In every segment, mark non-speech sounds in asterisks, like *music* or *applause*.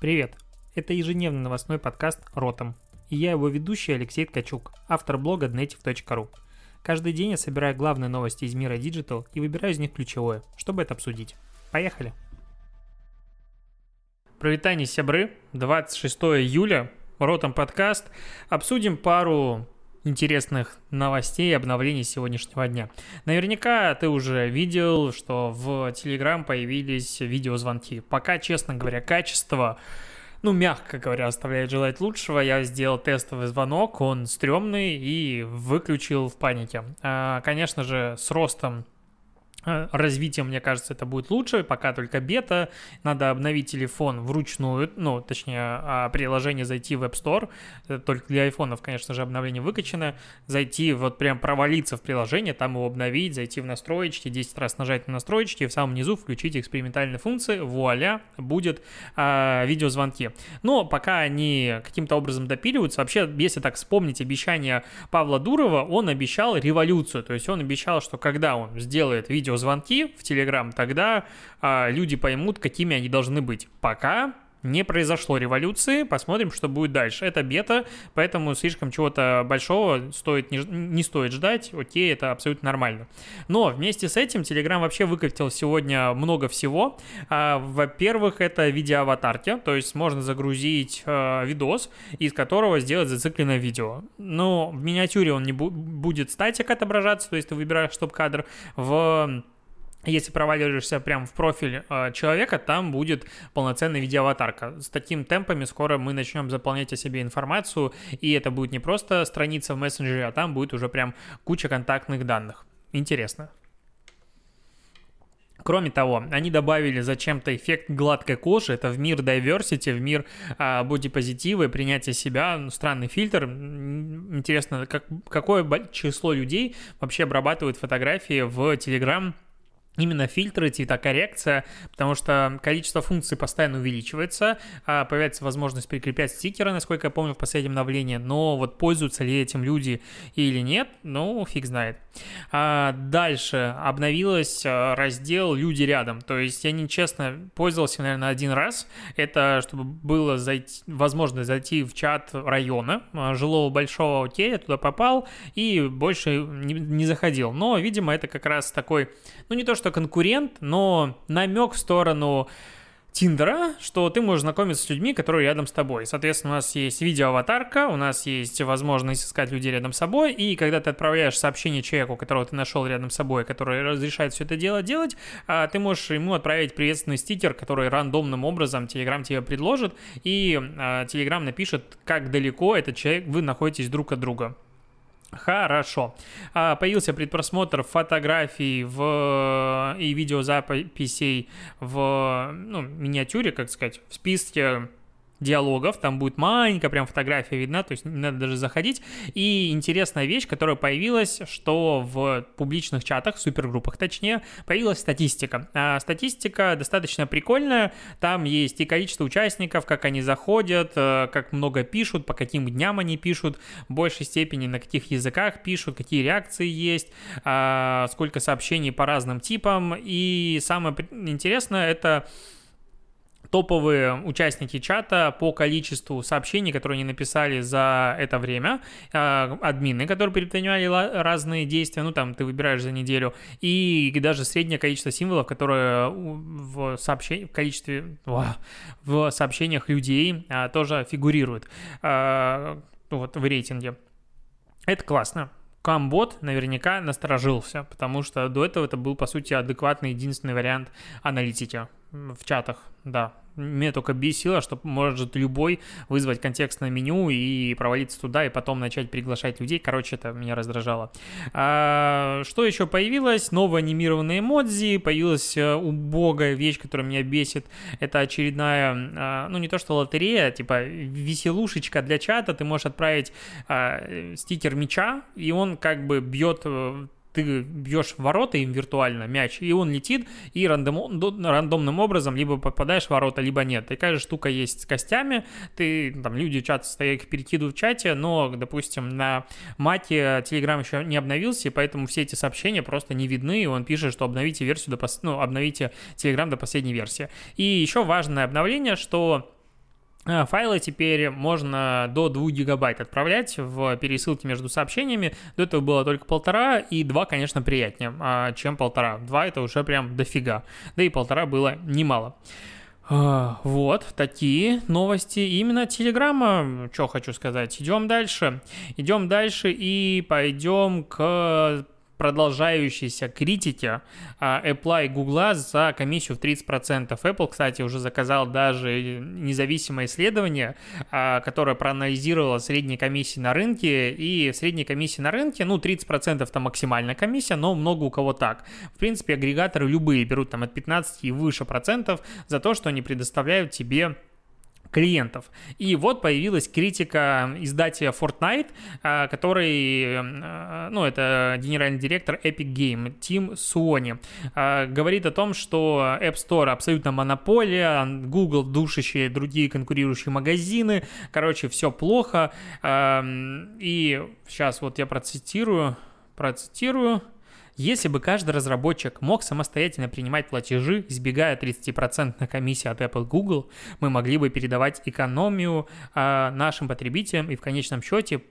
Привет! Это ежедневный новостной подкаст «Ротом». И я его ведущий Алексей Ткачук, автор блога dnetiv.ru. Каждый день я собираю главные новости из мира Digital и выбираю из них ключевое, чтобы это обсудить. Поехали! Провитание сябры, 26 июля, Ротом подкаст. Обсудим пару интересных новостей и обновлений сегодняшнего дня. Наверняка ты уже видел, что в Telegram появились видеозвонки. Пока, честно говоря, качество ну, мягко говоря, оставляет желать лучшего. Я сделал тестовый звонок, он стрёмный и выключил в панике. А, конечно же, с ростом развитием, мне кажется, это будет лучше, пока только бета, надо обновить телефон вручную, ну, точнее, а, приложение зайти в App Store, только для айфонов, конечно же, обновление выкачано, зайти, вот прям провалиться в приложение, там его обновить, зайти в настроечки, 10 раз нажать на настроечки, в самом низу включить экспериментальные функции, вуаля, будет а, видеозвонки. Но пока они каким-то образом допиливаются, вообще, если так вспомнить обещание Павла Дурова, он обещал революцию, то есть он обещал, что когда он сделает видео видеозвонки в Телеграм, тогда а, люди поймут, какими они должны быть. Пока не произошло революции, посмотрим, что будет дальше. Это бета, поэтому слишком чего-то большого стоит, не, не стоит ждать, окей, это абсолютно нормально. Но вместе с этим Telegram вообще выкатил сегодня много всего. А, во-первых, это видеоаватарки, то есть можно загрузить а, видос, из которого сделать зацикленное видео. Но в миниатюре он не бу- будет статик отображаться, то есть ты выбираешь стоп-кадр в если проваливаешься прямо в профиль э, человека, там будет полноценная видеоаватарка. С такими темпами скоро мы начнем заполнять о себе информацию, и это будет не просто страница в мессенджере, а там будет уже прям куча контактных данных. Интересно. Кроме того, они добавили зачем-то эффект гладкой кожи. Это в мир diversity, в мир а, бодипозитива и принятия себя. Ну, странный фильтр. Интересно, как, какое число людей вообще обрабатывает фотографии в Telegram именно фильтры, цветокоррекция, потому что количество функций постоянно увеличивается, а появляется возможность прикреплять стикеры, насколько я помню, в последнем обновлении, но вот пользуются ли этим люди или нет, ну, фиг знает. А дальше обновилась а, раздел «Люди рядом», то есть я нечестно пользовался, наверное, один раз, это чтобы было зайти, возможность зайти в чат района, жилого большого, окей, я туда попал и больше не, не заходил, но, видимо, это как раз такой, ну, не то, что что конкурент, но намек в сторону Тиндера, что ты можешь знакомиться с людьми, которые рядом с тобой. Соответственно, у нас есть видеоаватарка, у нас есть возможность искать людей рядом с собой, и когда ты отправляешь сообщение человеку, которого ты нашел рядом с собой, который разрешает все это дело делать, а, ты можешь ему отправить приветственный стикер, который рандомным образом Telegram тебе предложит, и а, Telegram напишет, как далеко этот человек, вы находитесь друг от друга. Хорошо. А, появился предпросмотр фотографий в, и видеозаписей в ну, миниатюре, как сказать, в списке диалогов, там будет маленькая прям фотография видна, то есть не надо даже заходить. И интересная вещь, которая появилась, что в публичных чатах, супергруппах точнее, появилась статистика. А статистика достаточно прикольная, там есть и количество участников, как они заходят, э, как много пишут, по каким дням они пишут, в большей степени на каких языках пишут, какие реакции есть, а, сколько сообщений по разным типам. И самое интересное это топовые участники чата по количеству сообщений, которые они написали за это время, а, админы, которые предпринимали разные действия, ну там ты выбираешь за неделю, и даже среднее количество символов, которые в, сообщении, в количестве, в сообщениях людей а, тоже фигурируют а, вот, в рейтинге. Это классно. Камбот наверняка насторожился, потому что до этого это был, по сути, адекватный единственный вариант аналитики в чатах, да, меня только бесило, что может любой вызвать контекстное меню и провалиться туда, и потом начать приглашать людей. Короче, это меня раздражало. А, что еще появилось? Новые анимированные эмодзи. Появилась э, убогая вещь, которая меня бесит. Это очередная, а, ну не то что лотерея, типа веселушечка для чата. Ты можешь отправить а, стикер мяча, и он как бы бьет ты бьешь в ворота им виртуально мяч, и он летит, и рандом, рандомным образом либо попадаешь в ворота, либо нет. Такая же штука есть с костями, ты, там, люди чат стоят, их перекидывают в чате, но, допустим, на мате Telegram еще не обновился, и поэтому все эти сообщения просто не видны, и он пишет, что обновите версию до, ну, обновите Telegram до последней версии. И еще важное обновление, что Файлы теперь можно до 2 гигабайт отправлять в пересылке между сообщениями. До этого было только полтора, и 2, конечно, приятнее, а, чем полтора. 2 это уже прям дофига. Да и полтора было немало. А, вот, такие новости именно Телеграма. Что хочу сказать. Идем дальше. Идем дальше и пойдем к продолжающейся критики а, Apple и Google за комиссию в 30%. Apple, кстати, уже заказал даже независимое исследование, а, которое проанализировало средние комиссии на рынке, и средние комиссии на рынке, ну, 30% это максимальная комиссия, но много у кого так. В принципе, агрегаторы любые берут там от 15 и выше процентов за то, что они предоставляют тебе клиентов. И вот появилась критика издателя Fortnite, а, который, а, ну, это генеральный директор Epic Game, Тим Суони, а, говорит о том, что App Store абсолютно монополия, Google душащие другие конкурирующие магазины, короче, все плохо. И сейчас вот я процитирую, процитирую. Если бы каждый разработчик мог самостоятельно принимать платежи, избегая 30% комиссии от Apple Google, мы могли бы передавать экономию э, нашим потребителям и в конечном счете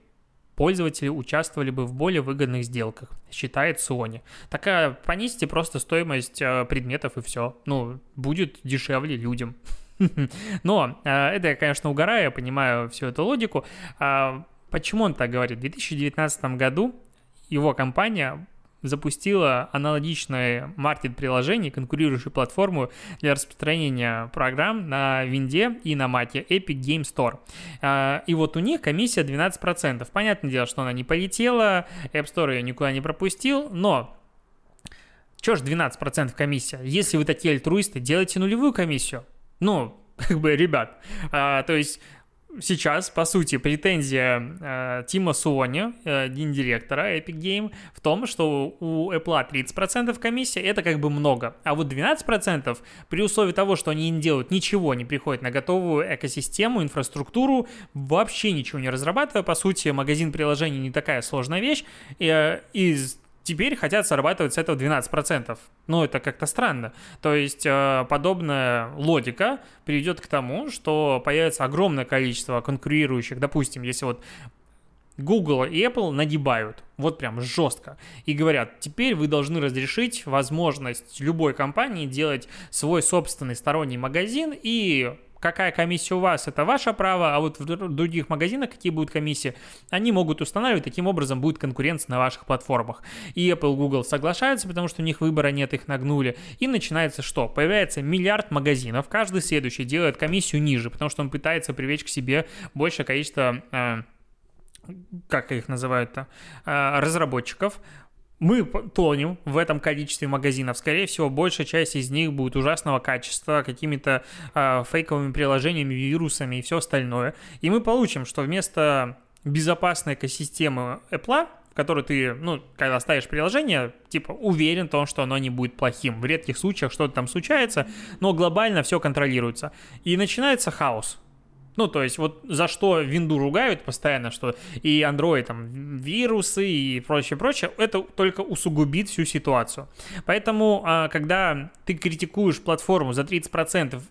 пользователи участвовали бы в более выгодных сделках, считает Sony. Такая, понизьте просто стоимость э, предметов и все. Ну, будет дешевле людям. *laughs* Но э, это я, конечно, угораю, я понимаю всю эту логику. А почему он так говорит? В 2019 году его компания запустила аналогичное маркет-приложение, конкурирующую платформу для распространения программ на винде и на маке Epic Game Store. А, и вот у них комиссия 12%. Понятное дело, что она не полетела, App Store ее никуда не пропустил, но что ж 12% комиссия? Если вы такие альтруисты, делайте нулевую комиссию. Ну, *laughs* как бы, ребят, а, то есть сейчас, по сути, претензия э, Тима Суони, э, гендиректора Epic Game, в том, что у Apple 30% комиссия, это как бы много. А вот 12% при условии того, что они не делают ничего, не приходят на готовую экосистему, инфраструктуру, вообще ничего не разрабатывая, по сути, магазин приложений не такая сложная вещь, и, э, из теперь хотят зарабатывать с этого 12%. Ну, это как-то странно. То есть э, подобная логика приведет к тому, что появится огромное количество конкурирующих, допустим, если вот Google и Apple нагибают, вот прям жестко, и говорят, теперь вы должны разрешить возможность любой компании делать свой собственный сторонний магазин и какая комиссия у вас, это ваше право, а вот в других магазинах какие будут комиссии, они могут устанавливать, таким образом будет конкуренция на ваших платформах. И Apple, Google соглашаются, потому что у них выбора нет, их нагнули. И начинается что? Появляется миллиард магазинов, каждый следующий делает комиссию ниже, потому что он пытается привлечь к себе большее количество э, как их называют-то, э, разработчиков, мы тонем в этом количестве магазинов. Скорее всего, большая часть из них будет ужасного качества, какими-то э, фейковыми приложениями, вирусами и все остальное. И мы получим, что вместо безопасной экосистемы Apple, в которой ты, ну, когда ставишь приложение, типа, уверен в том, что оно не будет плохим. В редких случаях что-то там случается, но глобально все контролируется. И начинается хаос. Ну, то есть, вот за что винду ругают постоянно, что и Android там вирусы и прочее, прочее, это только усугубит всю ситуацию. Поэтому, а, когда ты критикуешь платформу за 30%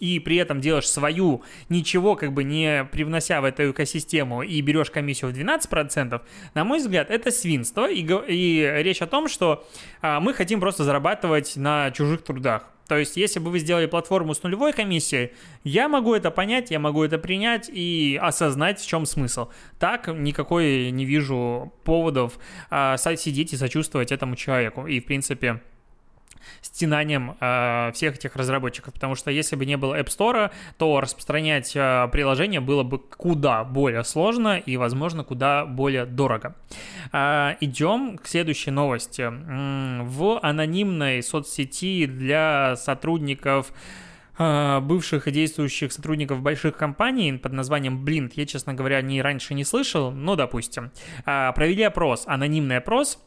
и при этом делаешь свою, ничего как бы не привнося в эту экосистему и берешь комиссию в 12%, на мой взгляд, это свинство и, и речь о том, что а, мы хотим просто зарабатывать на чужих трудах. То есть, если бы вы сделали платформу с нулевой комиссией, я могу это понять, я могу это принять и осознать, в чем смысл. Так никакой не вижу поводов а, сидеть и сочувствовать этому человеку. И, в принципе, стенанием э, всех этих разработчиков, потому что если бы не было App Store, то распространять э, приложение было бы куда более сложно и, возможно, куда более дорого. Э, идем к следующей новости. В анонимной соцсети для сотрудников э, бывших и действующих сотрудников больших компаний под названием Blind, я, честно говоря, не раньше не слышал, но допустим, э, провели опрос, анонимный опрос,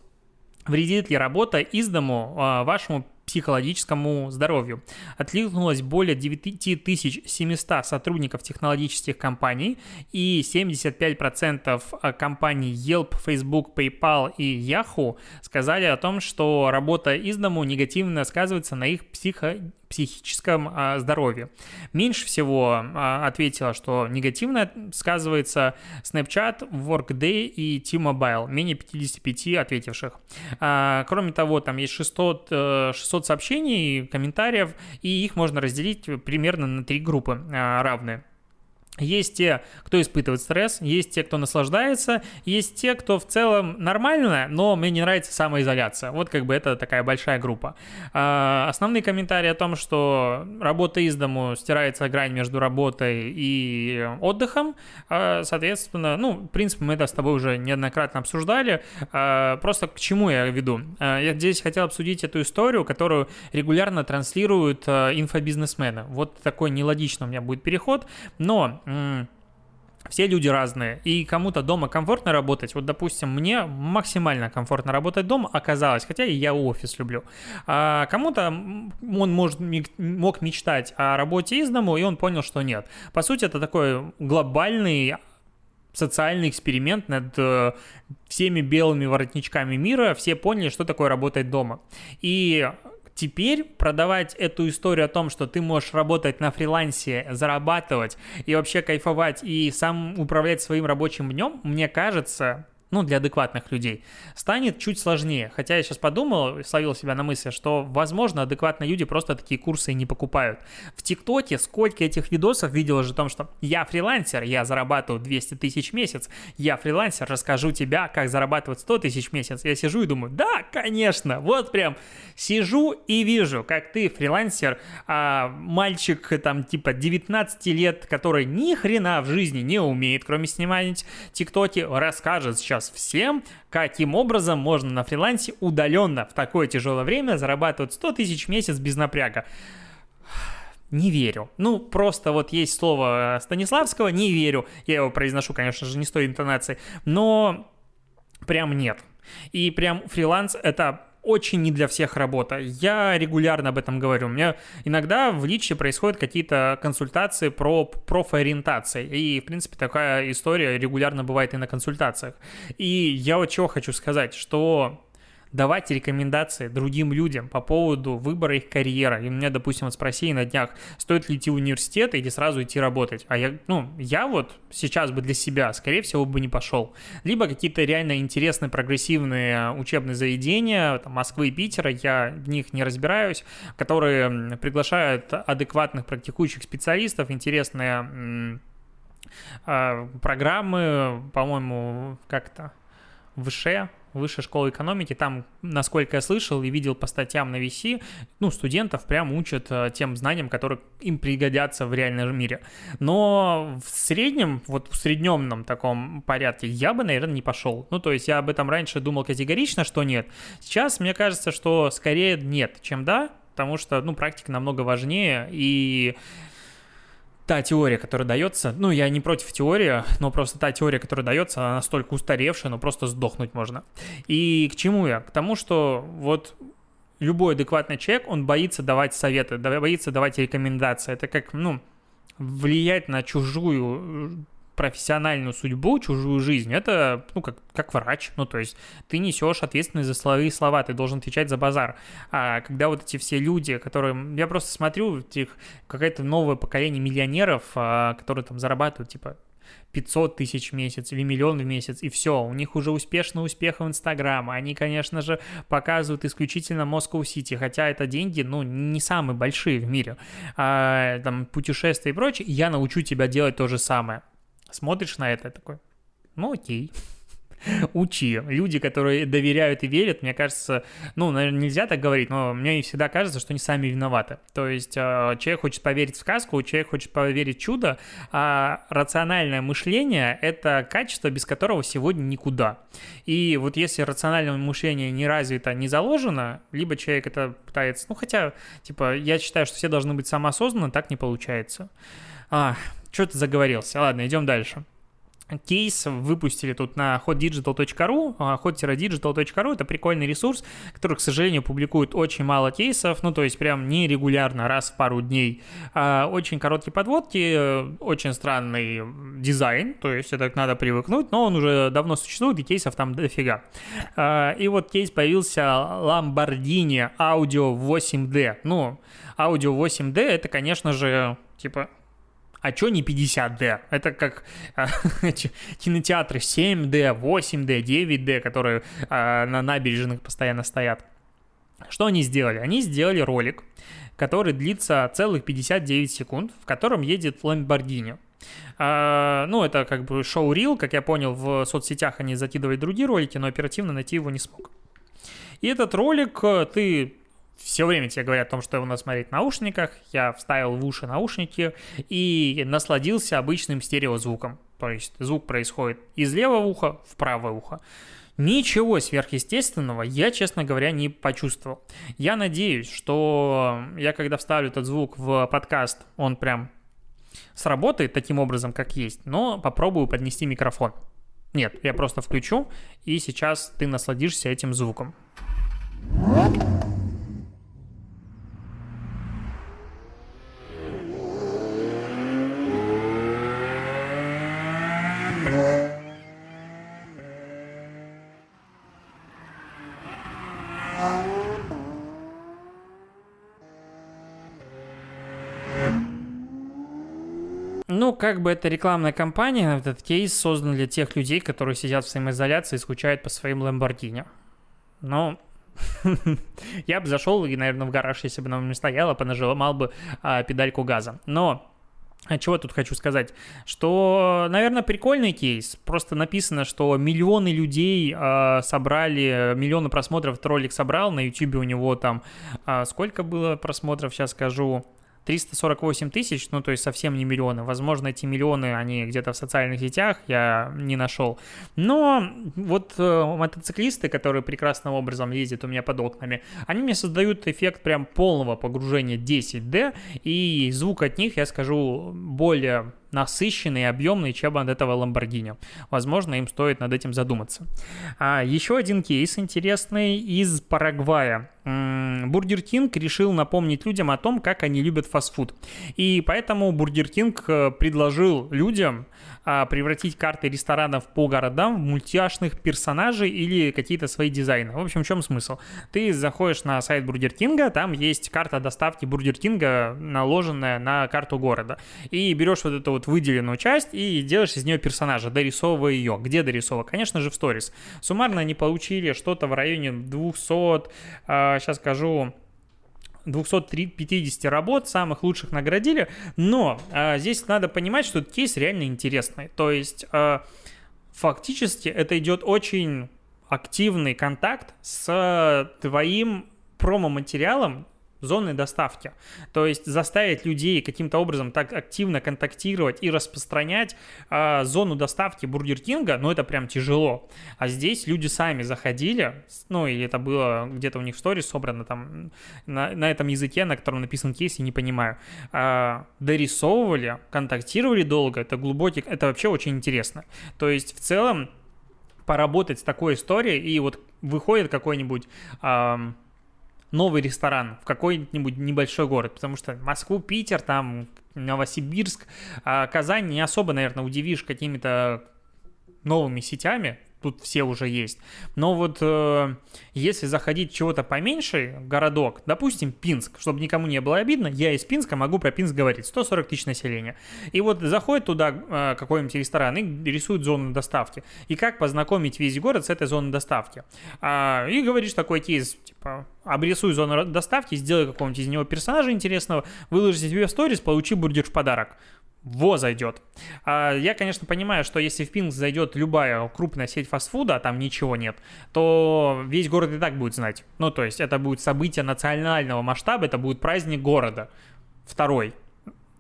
Вредит ли работа из дому а, вашему психологическому здоровью. Откликнулось более 9700 сотрудников технологических компаний, и 75% а, компаний Yelp, Facebook, PayPal и Yahoo сказали о том, что работа из дому негативно сказывается на их психо психическом а, здоровье. Меньше всего а, ответила, что негативно сказывается Snapchat, Workday и T-Mobile, менее 55 ответивших. А, кроме того, там есть 600, 600 э, сообщений, комментариев, и их можно разделить примерно на три группы равные. Есть те, кто испытывает стресс, есть те, кто наслаждается, есть те, кто в целом нормально, но мне не нравится самоизоляция. Вот как бы это такая большая группа. А, основные комментарии о том, что работа из дому стирается грань между работой и отдыхом, а, соответственно, ну, в принципе, мы это с тобой уже неоднократно обсуждали. А, просто к чему я веду? Я здесь хотел обсудить эту историю, которую регулярно транслируют инфобизнесмены. Вот такой нелогичный у меня будет переход, но все люди разные, и кому-то дома комфортно работать. Вот, допустим, мне максимально комфортно работать дома оказалось, хотя и я офис люблю. А кому-то он может, мог мечтать о работе из дому, и он понял, что нет. По сути, это такой глобальный социальный эксперимент над э, всеми белыми воротничками мира. Все поняли, что такое работать дома. И Теперь продавать эту историю о том, что ты можешь работать на фрилансе, зарабатывать и вообще кайфовать и сам управлять своим рабочим днем, мне кажется, ну, для адекватных людей, станет чуть сложнее. Хотя я сейчас подумал, словил себя на мысли, что, возможно, адекватные люди просто такие курсы не покупают. В ТикТоке сколько этих видосов видел уже о том, что я фрилансер, я зарабатываю 200 тысяч в месяц, я фрилансер, расскажу тебя, как зарабатывать 100 тысяч в месяц. Я сижу и думаю, да, конечно, вот прям сижу и вижу, как ты фрилансер, а мальчик там типа 19 лет, который ни хрена в жизни не умеет, кроме снимать ТикТоки, расскажет сейчас сейчас всем, каким образом можно на фрилансе удаленно в такое тяжелое время зарабатывать 100 тысяч в месяц без напряга. Не верю. Ну, просто вот есть слово Станиславского, не верю. Я его произношу, конечно же, не с той интонацией, но прям нет. И прям фриланс — это очень не для всех работа. Я регулярно об этом говорю. У меня иногда в личе происходят какие-то консультации про профориентации. И, в принципе, такая история регулярно бывает и на консультациях. И я вот чего хочу сказать, что давать рекомендации другим людям по поводу выбора их карьеры. И меня, допустим, вот спросили на днях, стоит ли идти в университет или сразу идти работать. А я, ну, я вот сейчас бы для себя, скорее всего, бы не пошел. Либо какие-то реально интересные, прогрессивные учебные заведения, там, Москвы и Питера, я в них не разбираюсь, которые приглашают адекватных практикующих специалистов, интересные а, программы, по-моему, как-то выше высшая школа экономики, там, насколько я слышал и видел по статьям на VC, ну, студентов прям учат э, тем знаниям, которые им пригодятся в реальном мире. Но в среднем, вот в среднемном таком порядке я бы, наверное, не пошел. Ну, то есть я об этом раньше думал категорично, что нет. Сейчас мне кажется, что скорее нет, чем да, потому что, ну, практика намного важнее, и та теория, которая дается, ну, я не против теории, но просто та теория, которая дается, она настолько устаревшая, ну, просто сдохнуть можно. И к чему я? К тому, что вот любой адекватный человек, он боится давать советы, боится давать рекомендации. Это как, ну, влиять на чужую профессиональную судьбу, чужую жизнь, это, ну, как, как врач, ну, то есть ты несешь ответственность за свои слова, ты должен отвечать за базар. А когда вот эти все люди, которые, я просто смотрю, этих, какое-то новое поколение миллионеров, а, которые там зарабатывают, типа, 500 тысяч в месяц или миллион в месяц, и все, у них уже успешный успех в Инстаграм. Они, конечно же, показывают исключительно Москву Сити, хотя это деньги, ну, не самые большие в мире. А, там, путешествия и прочее, я научу тебя делать то же самое смотришь на это такой, ну окей, *laughs* учи. Люди, которые доверяют и верят, мне кажется, ну, наверное, нельзя так говорить, но мне всегда кажется, что они сами виноваты. То есть э, человек хочет поверить в сказку, человек хочет поверить в чудо, а рациональное мышление — это качество, без которого сегодня никуда. И вот если рациональное мышление не развито, не заложено, либо человек это пытается, ну, хотя, типа, я считаю, что все должны быть самоосознанны, так не получается. А, что ты заговорился? Ладно, идем дальше кейс выпустили тут на hotdigital.ru. hot-digital.ru — это прикольный ресурс, который, к сожалению, публикует очень мало кейсов, ну, то есть прям нерегулярно, раз в пару дней. А, очень короткие подводки, очень странный дизайн, то есть это надо привыкнуть, но он уже давно существует, и кейсов там дофига. А, и вот кейс появился Lamborghini Audio 8D. Ну, аудио 8D это, конечно же, типа а чё не 50D? Это как а, *laughs* кинотеатры 7D, 8D, 9D, которые а, на набережных постоянно стоят. Что они сделали? Они сделали ролик, который длится целых 59 секунд, в котором едет Lamborghini. А, ну, это как бы шоу-рил, как я понял, в соцсетях они закидывали другие ролики, но оперативно найти его не смог. И этот ролик э, ты все время тебе говорят о том, что его надо смотреть в наушниках. Я вставил в уши наушники и насладился обычным стереозвуком. То есть звук происходит из левого уха в правое ухо. Ничего сверхъестественного я, честно говоря, не почувствовал. Я надеюсь, что я, когда вставлю этот звук в подкаст, он прям сработает таким образом, как есть, но попробую поднести микрофон. Нет, я просто включу, и сейчас ты насладишься этим звуком. Ну, как бы это рекламная кампания, этот кейс создан для тех людей, которые сидят в самоизоляции и скучают по своим Lamborghini. Но *laughs* я бы зашел и, наверное, в гараж, если бы на мне стояло, понажимал бы а, педальку газа. Но а чего тут хочу сказать? Что, наверное, прикольный кейс. Просто написано, что миллионы людей э, собрали, миллионы просмотров ролик собрал. На YouTube у него там э, сколько было просмотров, сейчас скажу. 348 тысяч, ну то есть совсем не миллионы. Возможно, эти миллионы, они где-то в социальных сетях, я не нашел. Но вот э, мотоциклисты, которые прекрасным образом ездят у меня под окнами, они мне создают эффект прям полного погружения 10D, и звук от них, я скажу, более насыщенный и объемный, чем от этого Lamborghini. Возможно, им стоит над этим задуматься. А, еще один кейс интересный из Парагвая. Бургер Кинг решил напомнить людям о том, как они любят фастфуд. И поэтому Бургер Кинг э, предложил людям а, превратить карты ресторанов по городам в мультяшных персонажей или какие-то свои дизайны. В общем, в чем смысл? Ты заходишь на сайт Бургер Кинга, там есть карта доставки Бургер Кинга, наложенная на карту города. И берешь вот эту вот выделенную часть и делаешь из нее персонажа, дорисовывая ее. Где дорисовывая? Конечно же, в сторис. Суммарно они получили что-то в районе 200, сейчас скажу, 250 работ, самых лучших наградили, но а, здесь надо понимать, что этот кейс реально интересный. То есть а, фактически это идет очень активный контакт с твоим промо-материалом зоны доставки. То есть заставить людей каким-то образом так активно контактировать и распространять э, зону доставки Бургер Кинга, ну это прям тяжело. А здесь люди сами заходили, ну и это было где-то у них в сторис собрано там на, на этом языке, на котором написан кейс, я не понимаю, э, дорисовывали, контактировали долго, это глубокий, это вообще очень интересно. То есть в целом поработать с такой историей, и вот выходит какой-нибудь... Э, новый ресторан в какой-нибудь небольшой город, потому что Москву, Питер, там Новосибирск, а Казань не особо, наверное, удивишь какими-то новыми сетями, тут все уже есть. Но вот э, если заходить чего-то поменьше, городок, допустим, Пинск, чтобы никому не было обидно, я из Пинска могу про Пинск говорить, 140 тысяч населения. И вот заходит туда э, какой-нибудь ресторан и рисует зону доставки. И как познакомить весь город с этой зоной доставки. А, и говоришь такой кейс, типа, обрисуй зону доставки, сделай какого-нибудь из него персонажа интересного, выложи себе в сторис, получи бургер в подарок во зайдет. А, я, конечно, понимаю, что если в Пинск зайдет любая крупная сеть фастфуда, а там ничего нет, то весь город и так будет знать. Ну, то есть это будет событие национального масштаба, это будет праздник города. Второй.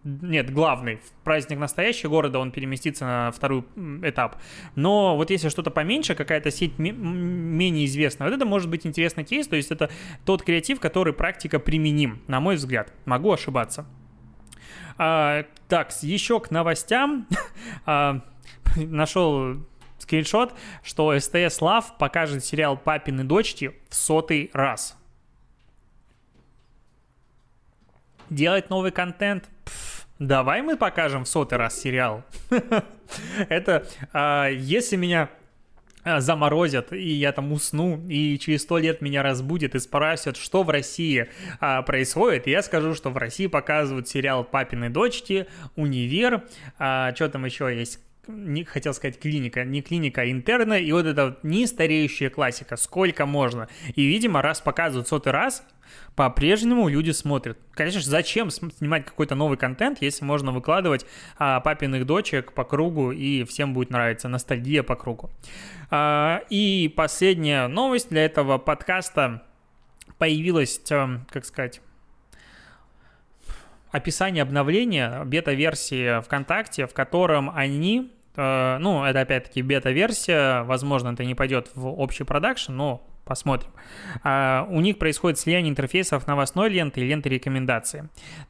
Нет, главный. Праздник настоящий города, он переместится на второй этап. Но вот если что-то поменьше, какая-то сеть менее известная, вот это может быть интересный кейс, то есть это тот креатив, который практика применим, на мой взгляд. Могу ошибаться. А, так, еще к новостям. *laughs* а, *laughs* нашел скриншот, что СТС Лав покажет сериал «Папины дочки» в сотый раз. Делать новый контент? Пфф, давай мы покажем в сотый раз сериал. *laughs* Это, а, если меня заморозят, и я там усну, и через сто лет меня разбудят и спросят, что в России а, происходит. И я скажу, что в России показывают сериал «Папины дочки», «Универ», а, что там еще есть, не хотел сказать клиника, не клиника, а интерна, и вот это вот не стареющая классика, сколько можно. И, видимо, раз показывают сотый раз, по-прежнему люди смотрят. Конечно зачем снимать какой-то новый контент, если можно выкладывать а, папиных дочек по кругу, и всем будет нравиться, ностальгия по кругу. А, и последняя новость для этого подкаста появилась, а, как сказать, описание обновления бета-версии ВКонтакте, в котором они э, ну, это опять-таки бета-версия, возможно, это не пойдет в общий продакшн, но посмотрим. А, у них происходит слияние интерфейсов новостной ленты и ленты рекомендаций.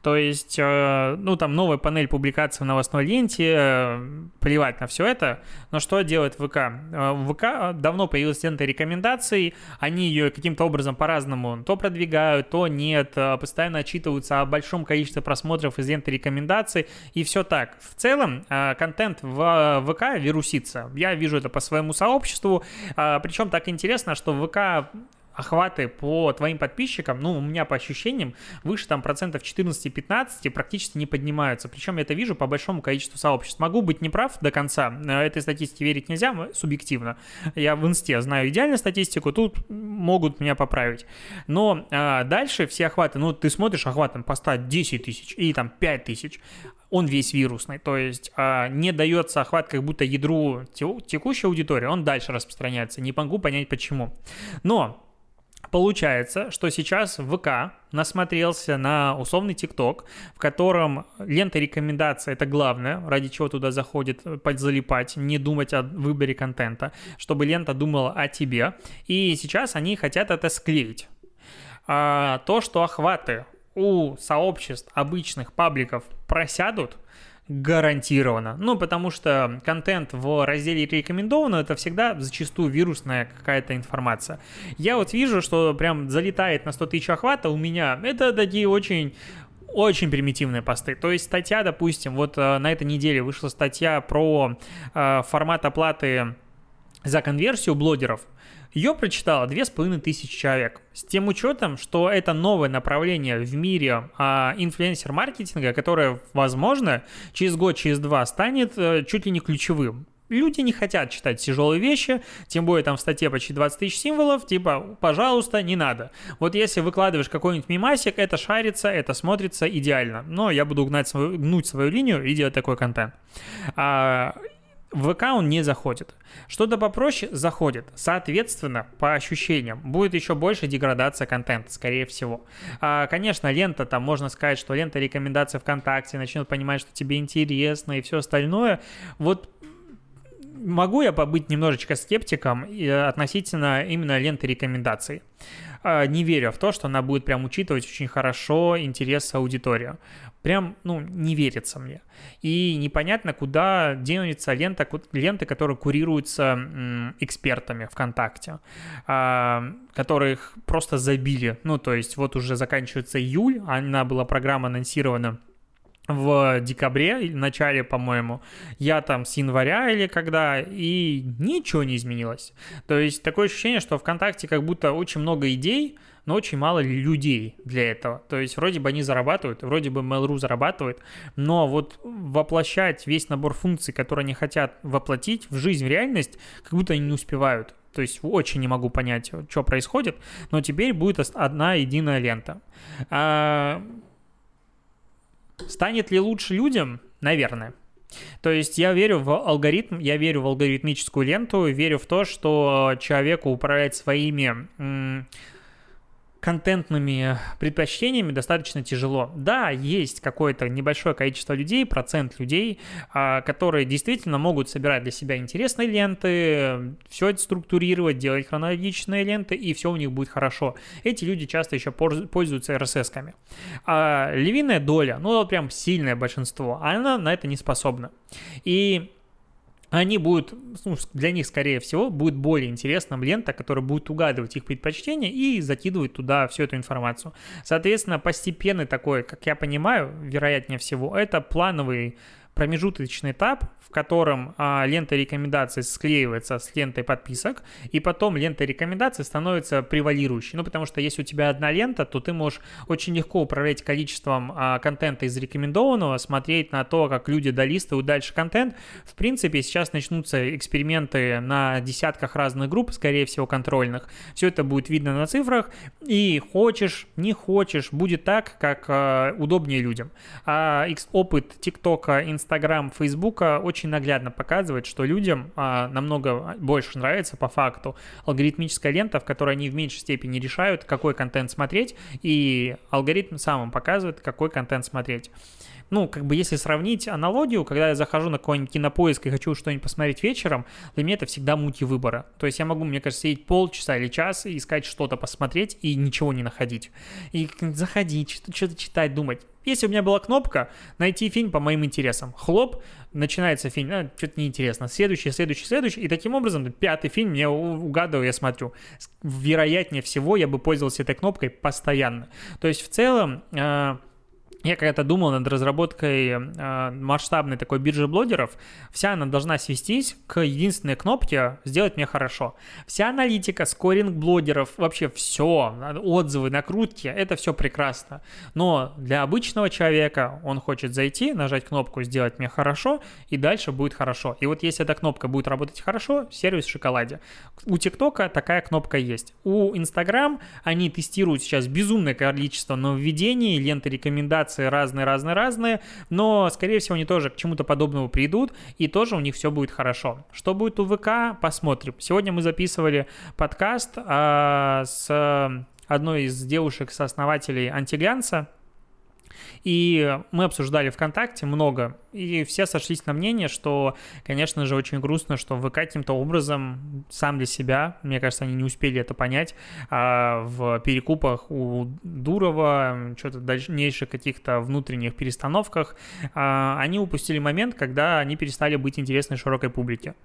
То есть, э, ну, там новая панель публикаций в новостной ленте, э, плевать на все это, но что делает ВК? Э, в ВК давно появилась лента рекомендаций, они ее каким-то образом по-разному то продвигают, то нет, постоянно отчитываются о большом количестве просмотров из ленты рекомендаций, и все так. В целом, контент в ВК вирусится. Я вижу это по своему сообществу, причем так интересно, что в Охваты по твоим подписчикам, ну, у меня по ощущениям, выше там процентов 14-15 практически не поднимаются. Причем я это вижу по большому количеству сообществ. Могу быть неправ до конца, этой статистике верить нельзя субъективно. Я в инсте знаю идеальную статистику, тут могут меня поправить. Но а, дальше все охваты, ну, ты смотришь охват там поста 10 тысяч и там 5 тысяч, он весь вирусный, то есть а, не дается охват как будто ядру текущей аудитории, он дальше распространяется, не могу понять почему. Но Получается, что сейчас ВК насмотрелся на условный ТикТок, в котором лента рекомендаций — это главное, ради чего туда заходит залипать, не думать о выборе контента, чтобы лента думала о тебе. И сейчас они хотят это склеить. А, то, что охваты у сообществ обычных пабликов просядут, гарантированно. Ну, потому что контент в разделе рекомендовано, это всегда зачастую вирусная какая-то информация. Я вот вижу, что прям залетает на 100 тысяч охвата у меня. Это такие очень очень примитивные посты. То есть статья, допустим, вот э, на этой неделе вышла статья про э, формат оплаты за конверсию блогеров. Ее прочитало две с половиной тысячи человек. С тем учетом, что это новое направление в мире а, инфлюенсер-маркетинга, которое, возможно, через год, через два станет а, чуть ли не ключевым. Люди не хотят читать тяжелые вещи, тем более там в статье почти 20 тысяч символов, типа, пожалуйста, не надо. Вот если выкладываешь какой-нибудь мимасик, это шарится, это смотрится идеально. Но я буду гнать свою, гнуть свою линию и делать такой контент. А, в ВК он не заходит. Что-то попроще заходит. Соответственно, по ощущениям, будет еще больше деградация контента, скорее всего. А, конечно, лента, там можно сказать, что лента рекомендаций ВКонтакте начнет понимать, что тебе интересно и все остальное. Вот могу я побыть немножечко скептиком относительно именно ленты рекомендаций. А, не верю в то, что она будет прям учитывать очень хорошо интерес аудитории. Прям, ну, не верится мне. И непонятно, куда денется лента, ленты, которые курируются экспертами ВКонтакте, а, которых просто забили. Ну, то есть вот уже заканчивается июль, она была программа анонсирована в декабре, в начале, по-моему, я там с января или когда, и ничего не изменилось. То есть такое ощущение, что ВКонтакте как будто очень много идей, но очень мало людей для этого. То есть вроде бы они зарабатывают, вроде бы Mail.ru зарабатывает, но вот воплощать весь набор функций, которые они хотят воплотить в жизнь, в реальность, как будто они не успевают. То есть очень не могу понять, что происходит, но теперь будет одна единая лента. А... Станет ли лучше людям? Наверное. То есть я верю в алгоритм, я верю в алгоритмическую ленту, верю в то, что человеку управлять своими контентными предпочтениями достаточно тяжело. Да, есть какое-то небольшое количество людей, процент людей, а, которые действительно могут собирать для себя интересные ленты, все это структурировать, делать хронологичные ленты, и все у них будет хорошо. Эти люди часто еще пользуются RSS-ками. А львиная доля, ну вот прям сильное большинство, она на это не способна. И они будут, ну, для них, скорее всего, будет более интересным лента, которая будет угадывать их предпочтения и закидывать туда всю эту информацию. Соответственно, постепенный такой, как я понимаю, вероятнее всего, это плановый промежуточный этап, в котором а, лента рекомендаций склеивается с лентой подписок, и потом лента рекомендаций становится превалирующей. Ну, потому что если у тебя одна лента, то ты можешь очень легко управлять количеством а, контента из рекомендованного, смотреть на то, как люди долистывают дальше контент. В принципе, сейчас начнутся эксперименты на десятках разных групп, скорее всего, контрольных. Все это будет видно на цифрах, и хочешь, не хочешь, будет так, как а, удобнее людям. А опыт ТикТока, Инстаграм, Фейсбука очень наглядно показывает, что людям а, намного больше нравится по факту алгоритмическая лента, в которой они в меньшей степени решают, какой контент смотреть, и алгоритм сам им показывает, какой контент смотреть ну, как бы если сравнить аналогию, когда я захожу на какой-нибудь кинопоиск и хочу что-нибудь посмотреть вечером, для меня это всегда мути выбора. То есть я могу, мне кажется, сидеть полчаса или час и искать что-то посмотреть и ничего не находить. И заходить, что-то читать, думать. Если у меня была кнопка «Найти фильм по моим интересам», хлоп, начинается фильм, а, что-то неинтересно, следующий, следующий, следующий, и таким образом пятый фильм мне угадываю, я смотрю. Вероятнее всего, я бы пользовался этой кнопкой постоянно. То есть в целом... Э, я когда-то думал над разработкой э, масштабной такой биржи блогеров. Вся она должна свестись к единственной кнопке «Сделать мне хорошо». Вся аналитика, скоринг блогеров, вообще все, отзывы, накрутки, это все прекрасно. Но для обычного человека он хочет зайти, нажать кнопку «Сделать мне хорошо» и дальше будет хорошо. И вот если эта кнопка будет работать хорошо, сервис в шоколаде. У ТикТока такая кнопка есть. У Инстаграм они тестируют сейчас безумное количество нововведений, ленты рекомендаций, вариации разные-разные-разные, но, скорее всего, они тоже к чему-то подобному придут, и тоже у них все будет хорошо. Что будет у ВК, посмотрим. Сегодня мы записывали подкаст а, с одной из девушек-сооснователей Антиглянца, и мы обсуждали ВКонтакте много, и все сошлись на мнение, что, конечно же, очень грустно, что ВК каким-то образом сам для себя, мне кажется, они не успели это понять, а в перекупах у Дурова, что-то дальнейших каких-то внутренних перестановках, а, они упустили момент, когда они перестали быть интересны широкой публике.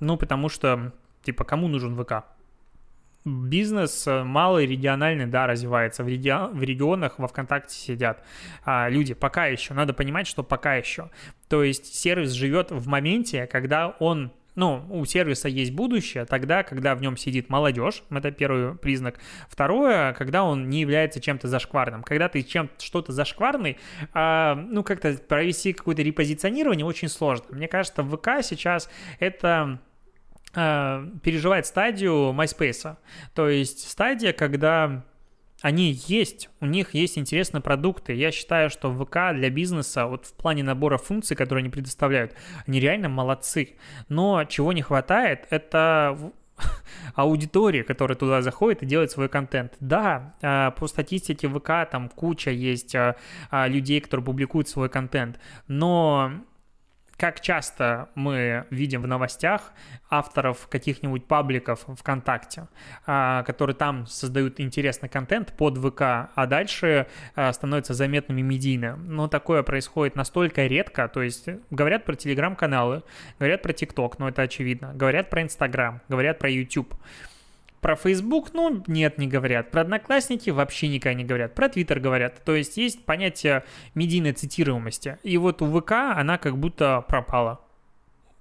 Ну, потому что, типа, кому нужен ВК? Бизнес э, малый, региональный, да, развивается. В, реги... в регионах во ВКонтакте сидят а, люди. Пока еще. Надо понимать, что пока еще. То есть сервис живет в моменте, когда он ну, у сервиса есть будущее тогда, когда в нем сидит молодежь, это первый признак. Второе, когда он не является чем-то зашкварным. Когда ты чем-то что-то зашкварный, а, ну, как-то провести какое-то репозиционирование очень сложно. Мне кажется, в ВК сейчас это э, переживает стадию MySpace. То есть стадия, когда они есть, у них есть интересные продукты. Я считаю, что ВК для бизнеса, вот в плане набора функций, которые они предоставляют, они реально молодцы. Но чего не хватает, это *laughs* аудитория, которая туда заходит и делает свой контент. Да, а, по статистике ВК там куча есть а, людей, которые публикуют свой контент, но как часто мы видим в новостях авторов каких-нибудь пабликов ВКонтакте, а, которые там создают интересный контент под ВК, а дальше а, становятся заметными медийно. Но такое происходит настолько редко, то есть говорят про телеграм-каналы, говорят про ТикТок, но это очевидно, говорят про Инстаграм, говорят про YouTube. Про Facebook, ну, нет, не говорят. Про Одноклассники вообще никогда не говорят. Про Twitter говорят. То есть есть понятие медийной цитируемости. И вот у ВК она как будто пропала.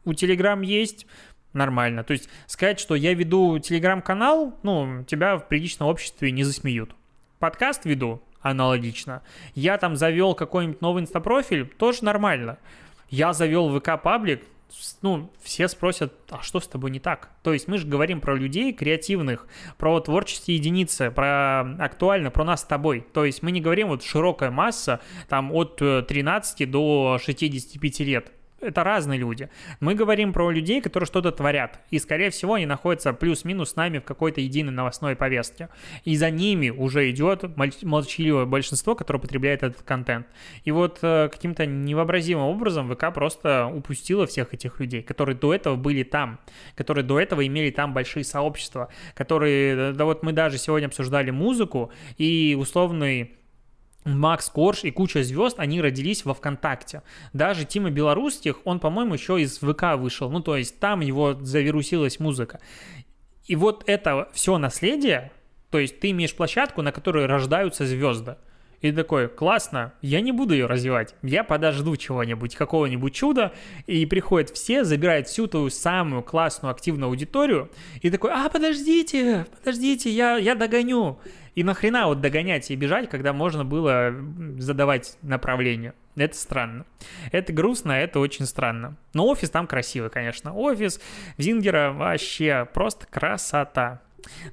У Telegram есть, нормально. То есть сказать, что я веду телеграм-канал, ну, тебя в приличном обществе не засмеют. Подкаст веду, аналогично. Я там завел какой-нибудь новый инстапрофиль, тоже нормально. Я завел ВК-паблик, ну, все спросят, а что с тобой не так? То есть мы же говорим про людей креативных, про творческие единицы, про актуально, про нас с тобой. То есть мы не говорим вот широкая масса, там от 13 э, до 65 лет это разные люди. Мы говорим про людей, которые что-то творят, и, скорее всего, они находятся плюс-минус с нами в какой-то единой новостной повестке. И за ними уже идет молчаливое большинство, которое потребляет этот контент. И вот э, каким-то невообразимым образом ВК просто упустила всех этих людей, которые до этого были там, которые до этого имели там большие сообщества, которые, да вот мы даже сегодня обсуждали музыку, и условный Макс Корж и куча звезд, они родились во ВКонтакте. Даже Тима Белорусских, он, по-моему, еще из ВК вышел. Ну, то есть там его завирусилась музыка. И вот это все наследие, то есть ты имеешь площадку, на которой рождаются звезды. И такой, классно, я не буду ее развивать, я подожду чего-нибудь, какого-нибудь чуда, и приходят все, забирают всю твою самую классную активную аудиторию, и такой, а, подождите, подождите, я, я догоню. И нахрена вот догонять и бежать, когда можно было задавать направление? Это странно. Это грустно, это очень странно. Но офис там красивый, конечно. Офис Зингера вообще просто красота.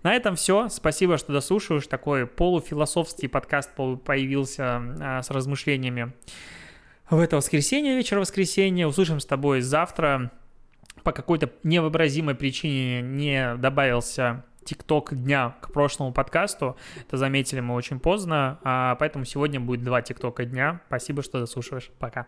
На этом все. Спасибо, что дослушиваешь. Такой полуфилософский подкаст появился а, с размышлениями в это воскресенье, вечер воскресенья. Услышим с тобой завтра. По какой-то невообразимой причине не добавился ТикТок дня к прошлому подкасту. Это заметили мы очень поздно, а поэтому сегодня будет два ТикТока дня. Спасибо, что дослушиваешь. Пока.